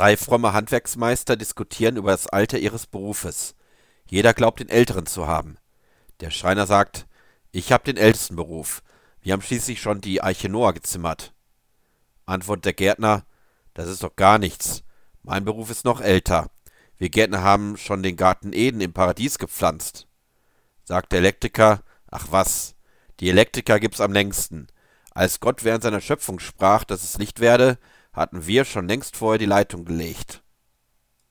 Drei fromme Handwerksmeister diskutieren über das Alter ihres Berufes. Jeder glaubt, den älteren zu haben. Der Schreiner sagt, ich habe den ältesten Beruf. Wir haben schließlich schon die Eiche Noah gezimmert. Antwortet der Gärtner, das ist doch gar nichts. Mein Beruf ist noch älter. Wir Gärtner haben schon den Garten Eden im Paradies gepflanzt. Sagt der Elektriker, ach was, die Elektriker gibt's am längsten. Als Gott während seiner Schöpfung sprach, dass es Licht werde, hatten wir schon längst vorher die Leitung gelegt.